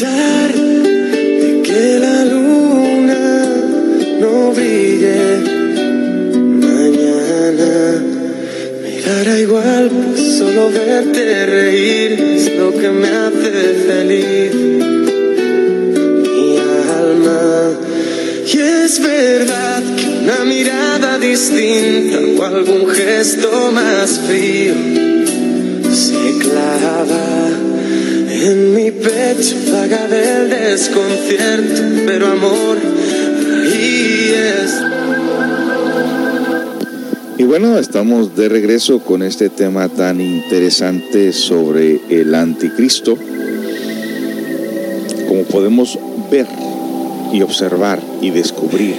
de que la luna no brille mañana. Me dará igual, pues solo verte reír es lo que me hace feliz. Mi alma. Y es verdad que una mirada distinta o algún gesto más frío en mi pecho vaga del desconcierto, pero amor, ahí es. Y bueno, estamos de regreso con este tema tan interesante sobre el anticristo. Como podemos ver y observar y descubrir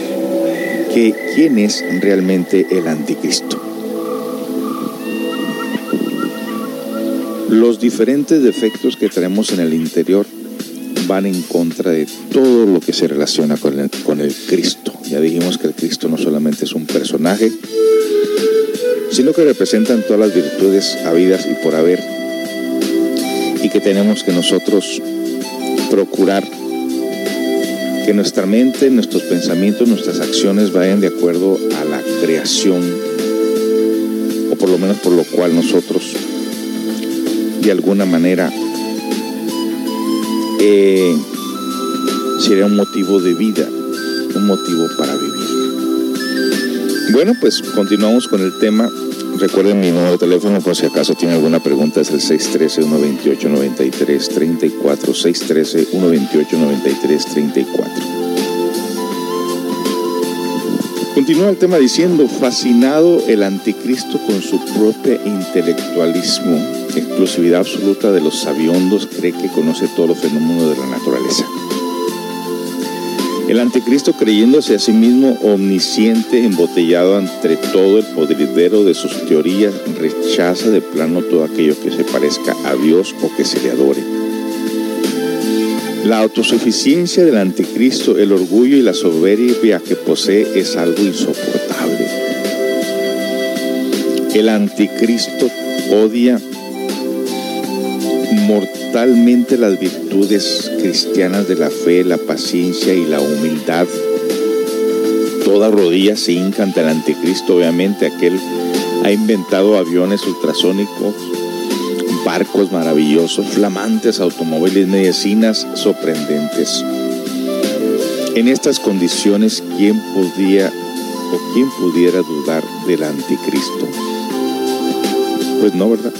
que quién es realmente el anticristo. Los diferentes defectos que tenemos en el interior van en contra de todo lo que se relaciona con el, Cristo. Ya dijimos que el Cristo no solamente es un personaje, sino que representan todas las virtudes habidas y por haber, y que tenemos que nosotros procurar que nuestra mente, nuestros pensamientos, nuestras acciones vayan de acuerdo a la creación, o por lo menos por lo cual nosotros de alguna manera eh, sería un motivo de vida, un motivo para vivir. Bueno, pues continuamos con el tema. Recuerden mi nuevo teléfono por si acaso tiene alguna pregunta, es el 613-128-93-34, 613-128-93-34. Continúa el tema diciendo, fascinado el anticristo con su propio intelectualismo exclusividad absoluta de los sabiondos, cree que conoce todos los fenómenos de la naturaleza. El anticristo creyéndose a sí mismo omnisciente, embotellado entre todo el poderidero de sus teorías, rechaza de plano todo aquello que se parezca a Dios o que se le adore. La autosuficiencia del anticristo, el orgullo y la soberbia que posee es algo insoportable. El anticristo odia mortalmente las virtudes cristianas de la fe, la paciencia y la humildad. Toda rodilla se hinca ante el anticristo, obviamente aquel ha inventado aviones ultrasónicos, barcos maravillosos, flamantes automóviles, medicinas sorprendentes. En estas condiciones, ¿quién podía o quién pudiera dudar del anticristo? Pues no, ¿verdad?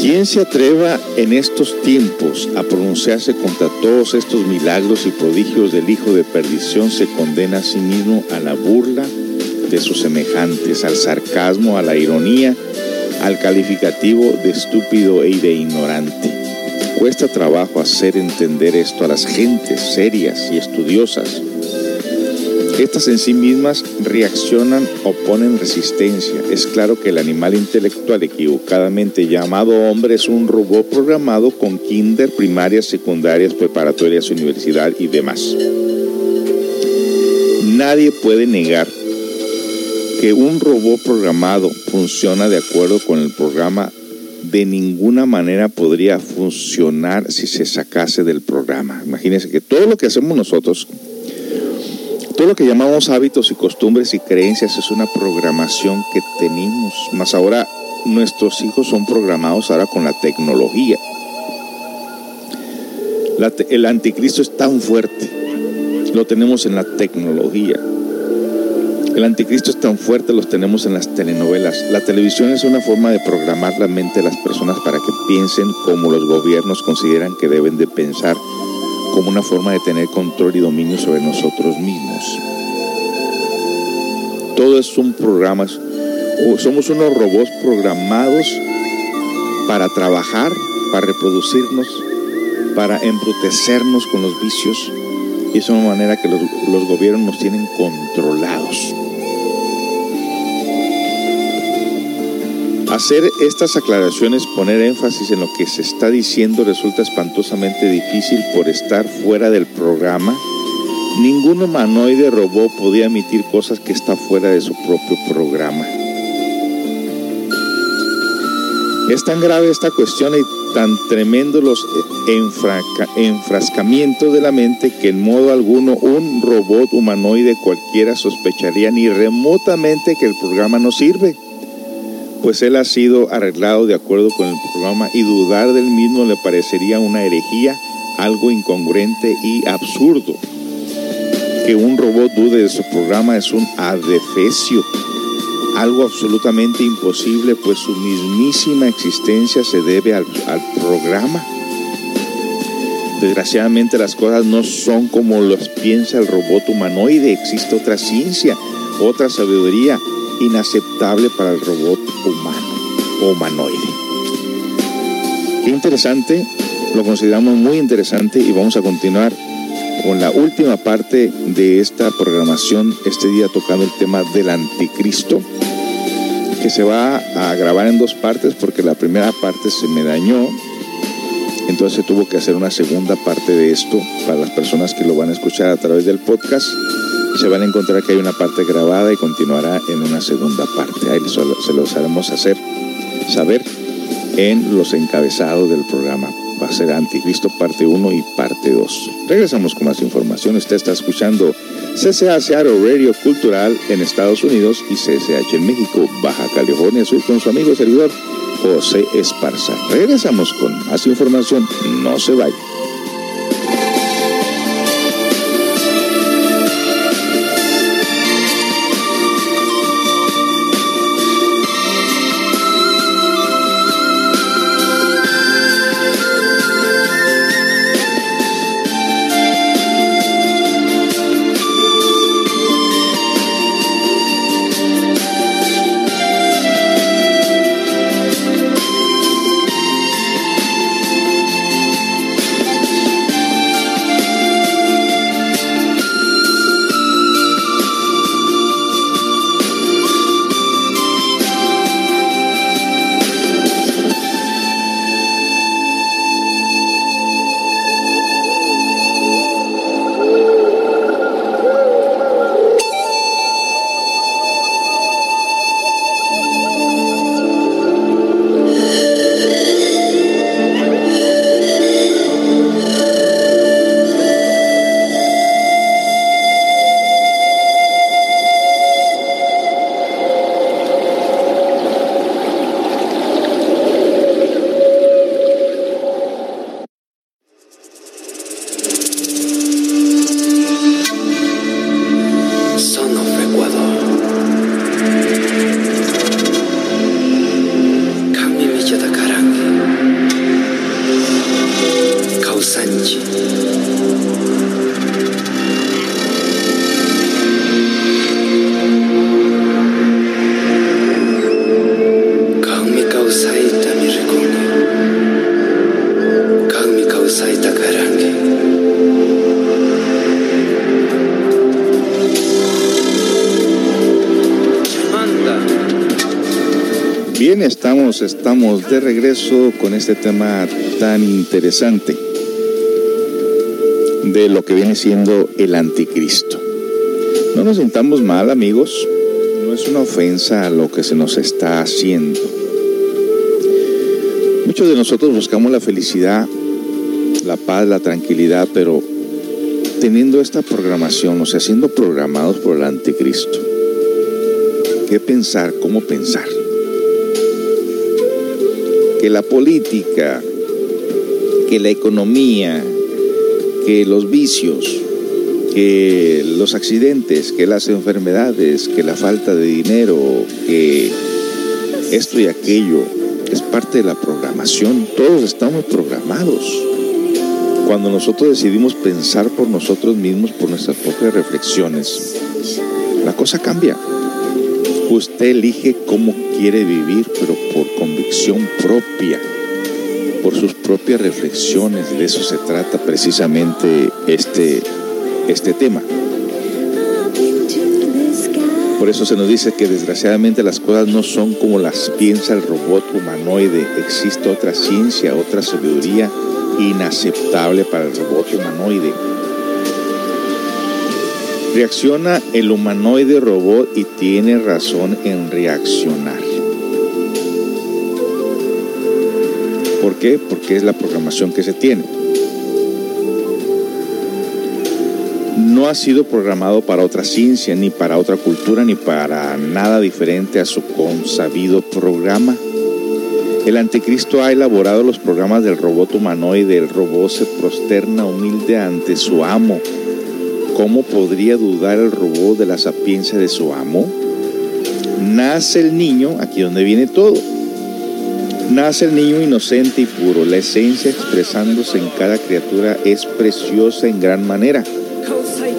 ¿Quién se atreva en estos tiempos a pronunciarse contra todos estos milagros y prodigios del Hijo de Perdición se condena a sí mismo a la burla de sus semejantes, al sarcasmo, a la ironía, al calificativo de estúpido e de ignorante? Cuesta trabajo hacer entender esto a las gentes serias y estudiosas estas en sí mismas reaccionan o ponen resistencia. Es claro que el animal intelectual equivocadamente llamado hombre es un robot programado con kinder, primarias, secundarias, preparatorias, universidad y demás. Nadie puede negar que un robot programado funciona de acuerdo con el programa de ninguna manera podría funcionar si se sacase del programa. Imagínense que todo lo que hacemos nosotros todo lo que llamamos hábitos y costumbres y creencias es una programación que tenemos. Más ahora nuestros hijos son programados ahora con la tecnología. el anticristo es tan fuerte. Lo tenemos en la tecnología. El anticristo es tan fuerte, los tenemos en las telenovelas. La televisión es una forma de programar la mente de las personas para que piensen como los gobiernos consideran que deben de pensar como una forma de tener control y dominio sobre nosotros mismos. Todo es un programa, somos unos robots programados para trabajar, para reproducirnos, para embrutecernos con los vicios. Y es una manera que los, los gobiernos nos tienen controlados. Hacer estas aclaraciones, poner énfasis en lo que se está diciendo resulta espantosamente difícil por estar fuera del programa. Ningún humanoide robot podía emitir cosas que está fuera de su propio programa. Es tan grave esta cuestión y tan tremendos los enfrascamientos de la mente que en modo alguno un robot humanoide cualquiera sospecharía ni remotamente que el programa no sirve, pues él ha sido arreglado de acuerdo con el programa y dudar del mismo le parecería una herejía, algo incongruente y absurdo. Que un robot dude de su programa es un adefesio algo absolutamente imposible, pues su mismísima existencia se debe al, programa. Desgraciadamente las cosas no son como los piensa el robot humanoide, existe otra ciencia, otra sabiduría inaceptable para el robot humano humanoide. Qué interesante, lo consideramos muy interesante y vamos a continuar con la última parte de esta programación, este día tocando el tema del anticristo que se va a grabar en dos partes porque la primera parte se me dañó. Entonces tuvo que hacer una segunda parte de esto para las personas que lo van a escuchar a través del podcast. Se van a encontrar que hay una parte grabada y continuará en una segunda parte. Ahí se los haremos hacer saber en los encabezados del programa. Va a ser Anticristo parte 1 y parte 2. Regresamos con más información. Usted está escuchando CCA Seattle Radio Cultural en Estados Unidos y CCH en México, Baja California Sur con su amigo servidor José Esparza. Regresamos con más información. No se vaya. Estamos de regreso con este tema tan interesante de lo que viene siendo el anticristo. No nos sintamos mal, amigos. No es una ofensa a lo que se nos está haciendo. Muchos de nosotros buscamos la felicidad, la paz, la tranquilidad, pero teniendo esta programación, o sea, siendo programados por el anticristo. ¿Qué pensar? ¿Cómo pensar? Que la política, que la economía, que los vicios, que los accidentes, que las enfermedades, que la falta de dinero, que esto y aquello es parte de la programación. Todos estamos programados. Cuando nosotros decidimos pensar por nosotros mismos, por nuestras propias reflexiones, la cosa cambia. Usted elige cómo quiere vivir, pero por convicción propia, por sus propias reflexiones. De eso se trata precisamente este, este tema. Por eso se nos dice que desgraciadamente las cosas no son como las piensa el robot humanoide. Existe otra ciencia, otra sabiduría inaceptable para el robot humanoide. Reacciona el humanoide robot y tiene razón en reaccionar. ¿Por qué? Porque es la programación que se tiene. No ha sido programado para otra ciencia, ni para otra cultura, ni para nada diferente a su consabido programa. El anticristo ha elaborado los programas del robot humanoide. El robot se prosterna humilde ante su amo. ¿Cómo podría dudar el robot de la sapiencia de su amo? Nace el niño, aquí donde viene todo. Nace el niño inocente y puro. La esencia expresándose en cada criatura es preciosa en gran manera.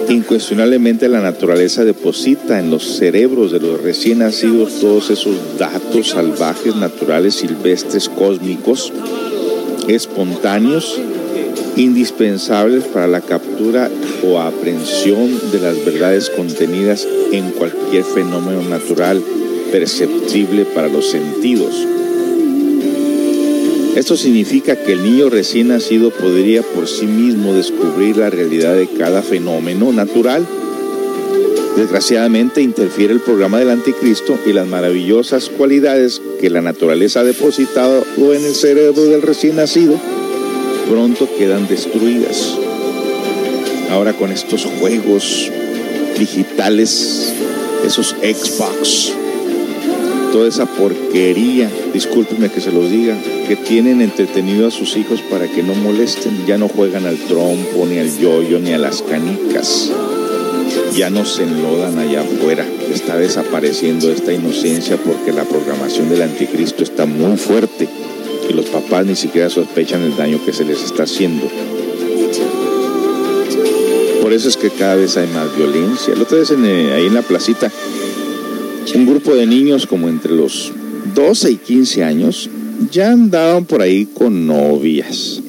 Incuestionablemente la naturaleza deposita en los cerebros de los recién nacidos todos esos datos salvajes, naturales, silvestres, cósmicos, espontáneos, indispensables para la captura o aprehensión de las verdades contenidas en cualquier fenómeno natural perceptible para los sentidos. Esto significa que el niño recién nacido podría por sí mismo descubrir la realidad de cada fenómeno natural. Desgraciadamente interfiere el programa del anticristo y las maravillosas cualidades que la naturaleza ha depositado en el cerebro del recién nacido pronto quedan destruidas. Ahora con estos juegos digitales, esos Xbox, toda esa porquería, discúlpenme que se los diga, que tienen entretenido a sus hijos para que no molesten. Ya no juegan al trompo, ni al yoyo, ni a las canicas. Ya no se enlodan allá afuera. Está desapareciendo esta inocencia porque la programación del anticristo está muy fuerte y los papás ni siquiera sospechan el daño que se les está haciendo. Por eso es que cada vez hay más violencia. La otra vez eh, ahí en la placita un grupo de niños como entre los 12 y 15 años ya andaban por ahí con novias,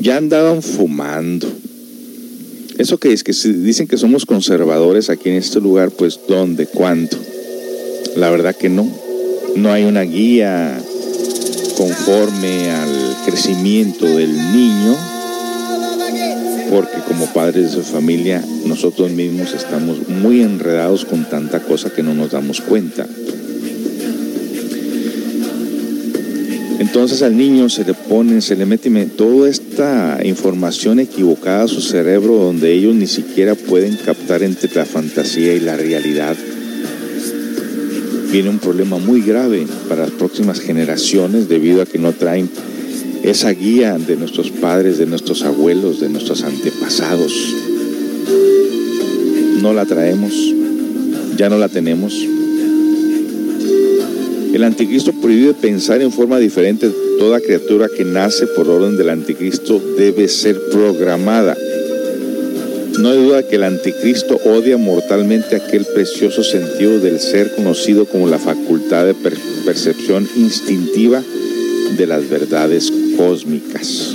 ya andaban fumando. Eso que es que dicen que somos conservadores aquí en este lugar, pues ¿dónde? ¿Cuándo? La verdad que no. No hay una guía conforme al crecimiento del niño, porque como padres de su familia nosotros mismos estamos muy enredados con tanta cosa que no nos damos cuenta. Entonces al niño se le pone, se le mete toda esta información equivocada a su cerebro donde ellos ni siquiera pueden captar entre la fantasía y la realidad. Viene un problema muy grave para las próximas generaciones debido a que no traen esa guía de nuestros padres, de nuestros abuelos, de nuestros antepasados. No la traemos, ya no la tenemos. El anticristo prohíbe pensar en forma diferente. Toda criatura que nace por orden del anticristo debe ser programada. No hay duda que el anticristo odia mortalmente aquel precioso sentido del ser conocido como la facultad de percepción instintiva de las verdades cósmicas.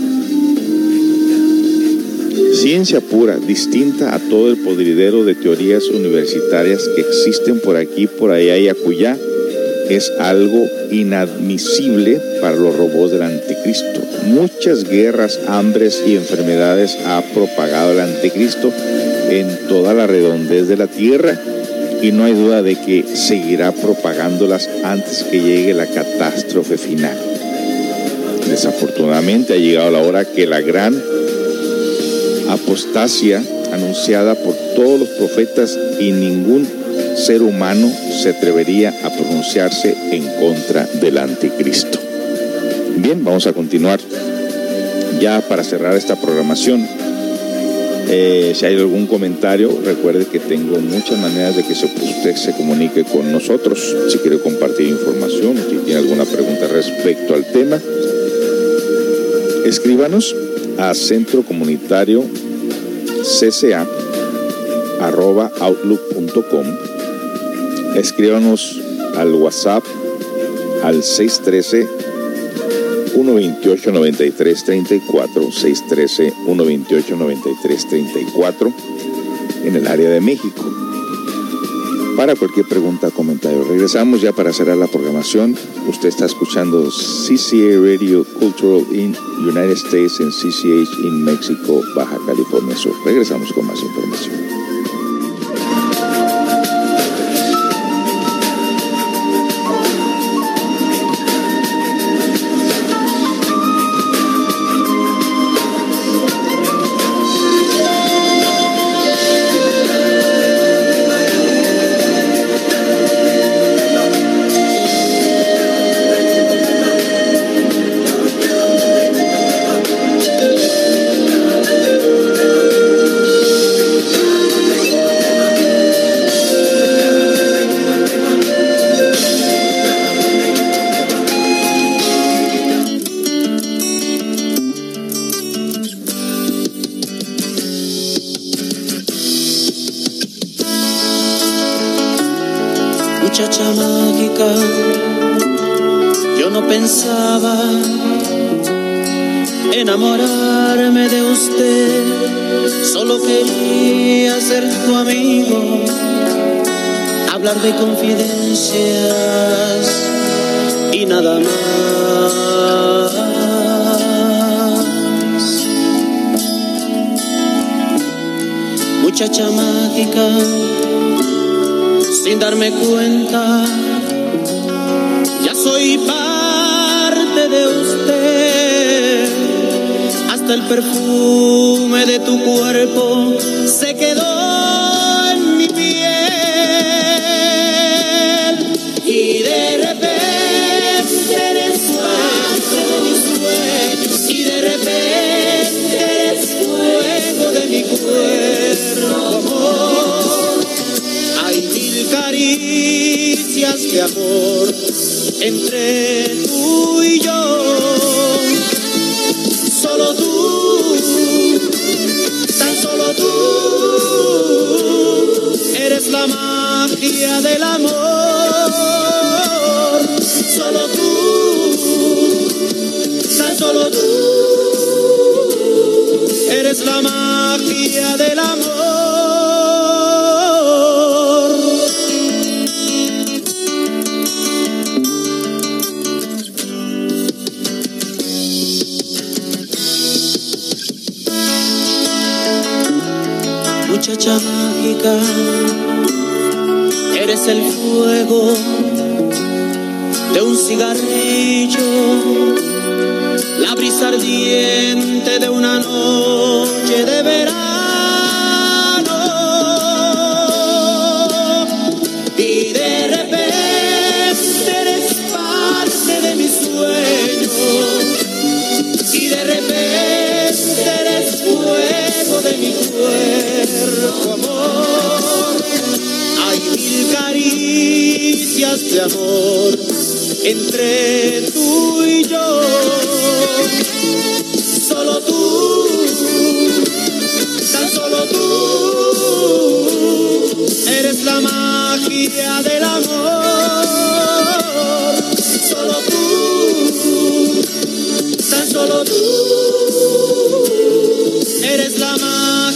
Ciencia pura, distinta a todo el podridero de teorías universitarias que existen por aquí, por allá y acullá, es algo inadmisible para los robots del anticristo. Muchas guerras, hambres y enfermedades ha propagado el anticristo en toda la redondez de la tierra y no hay duda de que seguirá propagándolas antes que llegue la catástrofe final. Desafortunadamente ha llegado la hora que la gran apostasia anunciada por todos los profetas y ningún ser humano se atrevería a pronunciarse en contra del anticristo. Bien, vamos a continuar ya para cerrar esta programación. Eh, si hay algún comentario, recuerde que tengo muchas maneras de que usted se comunique con nosotros. Si quiere compartir información, si tiene alguna pregunta respecto al tema, escríbanos a Centro Comunitario CCA arroba outlook.com. Escríbanos al WhatsApp al 613 128 93 34 613 128 93 34 en el área de México. Para cualquier pregunta comentario. Regresamos ya para cerrar la programación. Usted está escuchando CCA Radio Cultural in United States en CCH in México, Baja California Sur. Regresamos con más información. De confidencias y nada más. Muchacha mágica, sin darme cuenta, ya soy parte de usted. Hasta el perfume de tu cuerpo se quedó caricias de amor entre tú y yo. Solo tú, tan solo tú, eres la magia del amor. Solo tú, tan solo tú, eres la magia del amor. Eres el fuego de un cigarrillo, la brisa ardiente de una noche de amor entre tú y yo. Solo tú, tan solo tú, eres la magia del amor. Solo tú, tan solo tú, eres la magia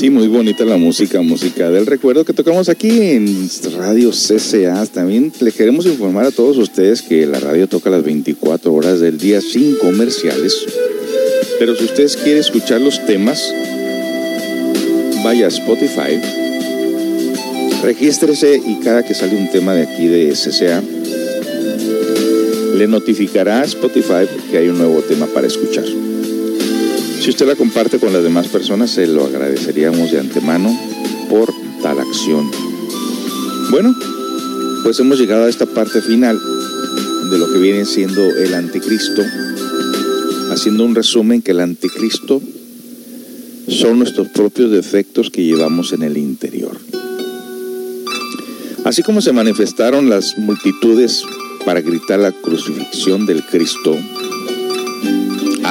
sí, muy bonita la música, música del recuerdo que tocamos aquí en Radio CCA. También le queremos informar a todos ustedes que la radio toca las 24 horas del día sin comerciales. Pero si ustedes quieren escuchar los temas, vaya a Spotify, regístrese y cada que sale un tema de aquí de CCA, le notificará a Spotify que hay un nuevo tema para escuchar. Si usted la comparte con las demás personas, se lo agradeceríamos de antemano por tal acción. Bueno, pues hemos llegado a esta parte final de lo que viene siendo el anticristo, haciendo un resumen que el anticristo son nuestros propios defectos que llevamos en el interior. Así como se manifestaron las multitudes para gritar la crucifixión del Cristo,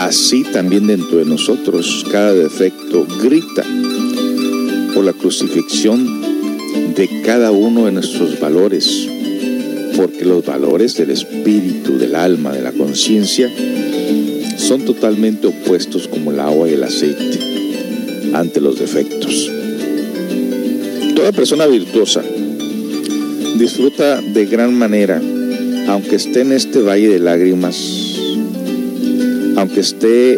así también dentro de nosotros cada defecto grita por la crucifixión de cada uno de nuestros valores, porque los valores del espíritu, del alma, de la conciencia, son totalmente opuestos como el agua y el aceite ante los defectos. Toda persona virtuosa disfruta de gran manera, aunque esté en este valle de lágrimas, aunque esté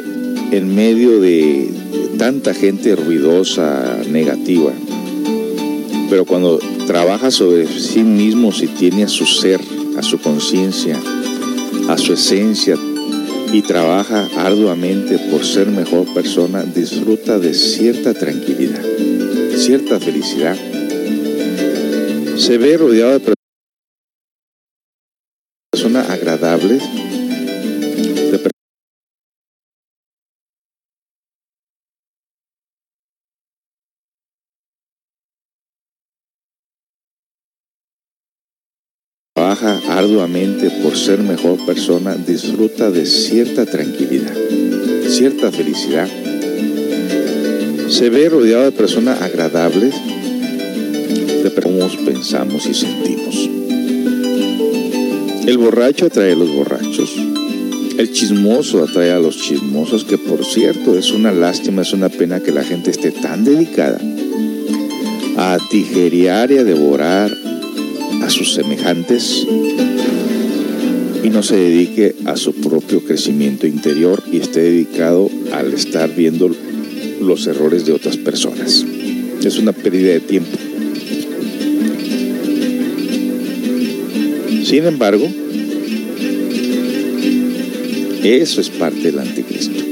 en medio de tanta gente ruidosa, negativa, pero cuando trabaja sobre sí mismo, si tiene a su ser, a su conciencia, a su esencia y trabaja arduamente por ser mejor persona, disfruta de cierta tranquilidad, cierta felicidad. Se ve rodeado de personas agradables, trabaja arduamente por ser mejor persona, disfruta de cierta tranquilidad, cierta felicidad. Se ve rodeado de personas agradables, de cómo pensamos y sentimos. El borracho atrae a los borrachos. El chismoso atrae a los chismosos, que por cierto es una lástima, es una pena que la gente esté tan dedicada a tijerear y a devorar a sus semejantes y no se dedique a su propio crecimiento interior y esté dedicado al estar viendo los errores de otras personas. Es una pérdida de tiempo. Sin embargo, eso es parte del anticristo.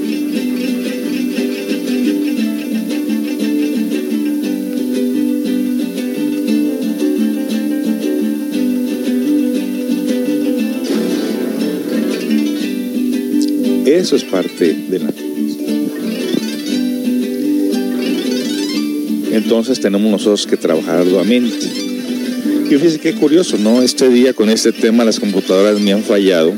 Eso es parte del anticristo. Entonces tenemos nosotros que trabajar arduamente. Y fíjense qué curioso, ¿no? Este día con este tema las computadoras me han fallado.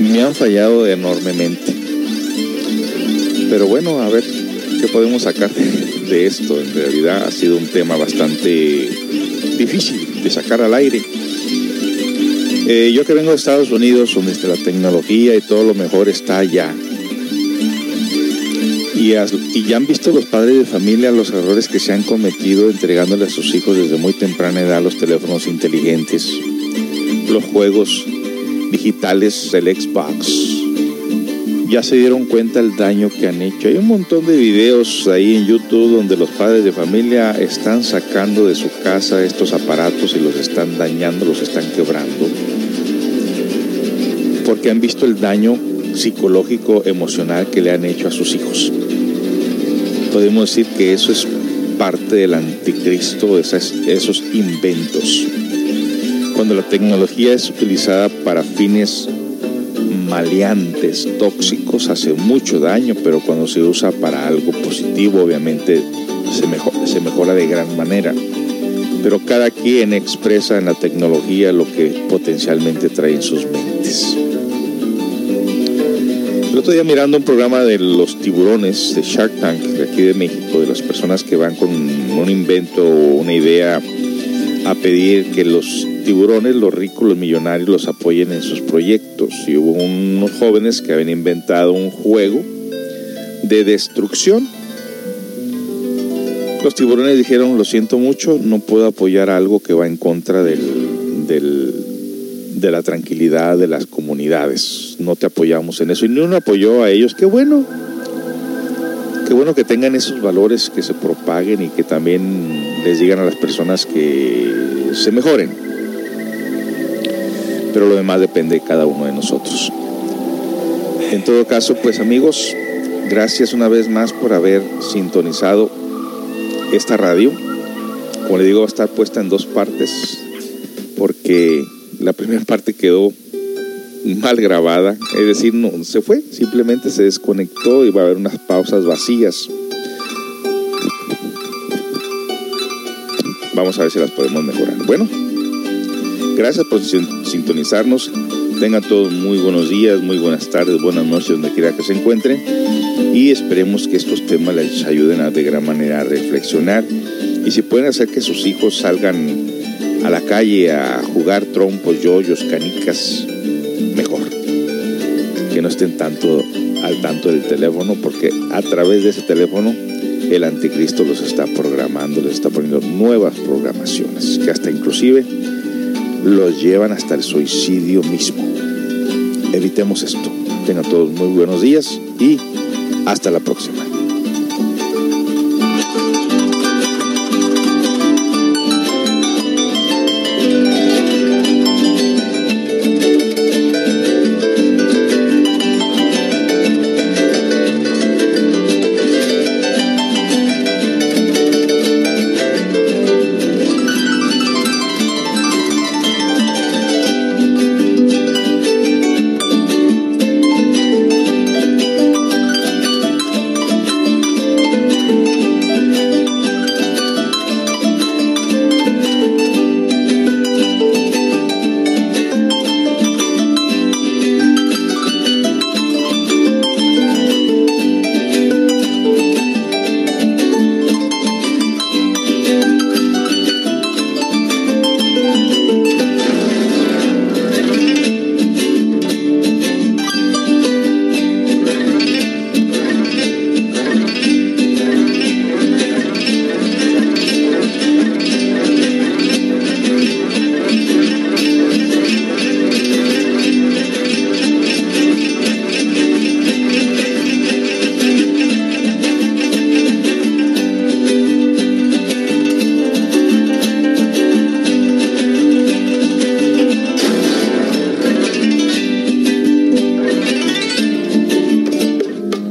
Me han fallado enormemente. Pero bueno, a ver qué podemos sacar de esto. En realidad ha sido un tema bastante difícil de sacar al aire. Eh, yo que vengo de Estados Unidos, donde la tecnología y todo lo mejor está allá. Y, y, ya han visto los padres de familia los errores que se han cometido entregándole a sus hijos desde muy temprana edad los teléfonos inteligentes, los juegos digitales del Xbox. Ya se dieron cuenta el daño que han hecho. Hay un montón de videos ahí en YouTube donde los padres de familia están sacando de su casa estos aparatos y los están dañando, los están quebrando. Porque han visto el daño psicológico, emocional que le han hecho a sus hijos. Podemos decir que eso es parte del anticristo, esos inventos. Cuando la tecnología es utilizada para fines maleantes, tóxicos, hace mucho daño, pero cuando se usa para algo positivo, obviamente se, se mejora de gran manera. Pero cada quien expresa en la tecnología lo que potencialmente trae en sus mentes. El otro día mirando un programa de los tiburones de Shark Tank de aquí de México, de las personas que van con un invento o una idea a pedir que los tiburones, los ricos, los millonarios los apoyen en sus proyectos. Y hubo unos jóvenes que habían inventado un juego de destrucción. Los tiburones dijeron, lo siento mucho, no puedo apoyar algo que va en contra del, del, de la tranquilidad de las comunidades. No te apoyamos en eso. Y ni uno apoyó a ellos. Qué bueno. Qué bueno que tengan esos valores, que se propaguen y que también les digan a las personas que se mejoren. Pero lo demás depende de cada uno de nosotros. En todo caso, pues amigos, gracias una vez más por haber sintonizado esta radio. Como le digo, va a estar puesta en dos partes porque la primera parte quedó mal grabada, es decir, no se fue, simplemente se desconectó y va a haber unas pausas vacías. Vamos a ver si las podemos mejorar. Bueno, gracias por sintonizarnos. Tengan todos muy buenos días, muy buenas tardes, buenas noches, donde quiera que se encuentren. Y esperemos que estos temas les ayuden a, de gran manera a reflexionar. Y si pueden hacer que sus hijos salgan a la calle a jugar trompos, yoyos, canicas, mejor. Que no estén tanto al tanto del teléfono, porque a través de ese teléfono el anticristo los está programando, les está poniendo nuevas programaciones, que hasta inclusive los llevan hasta el suicidio mismo. evitemos esto. Tengan todos muy buenos días y hasta la próxima.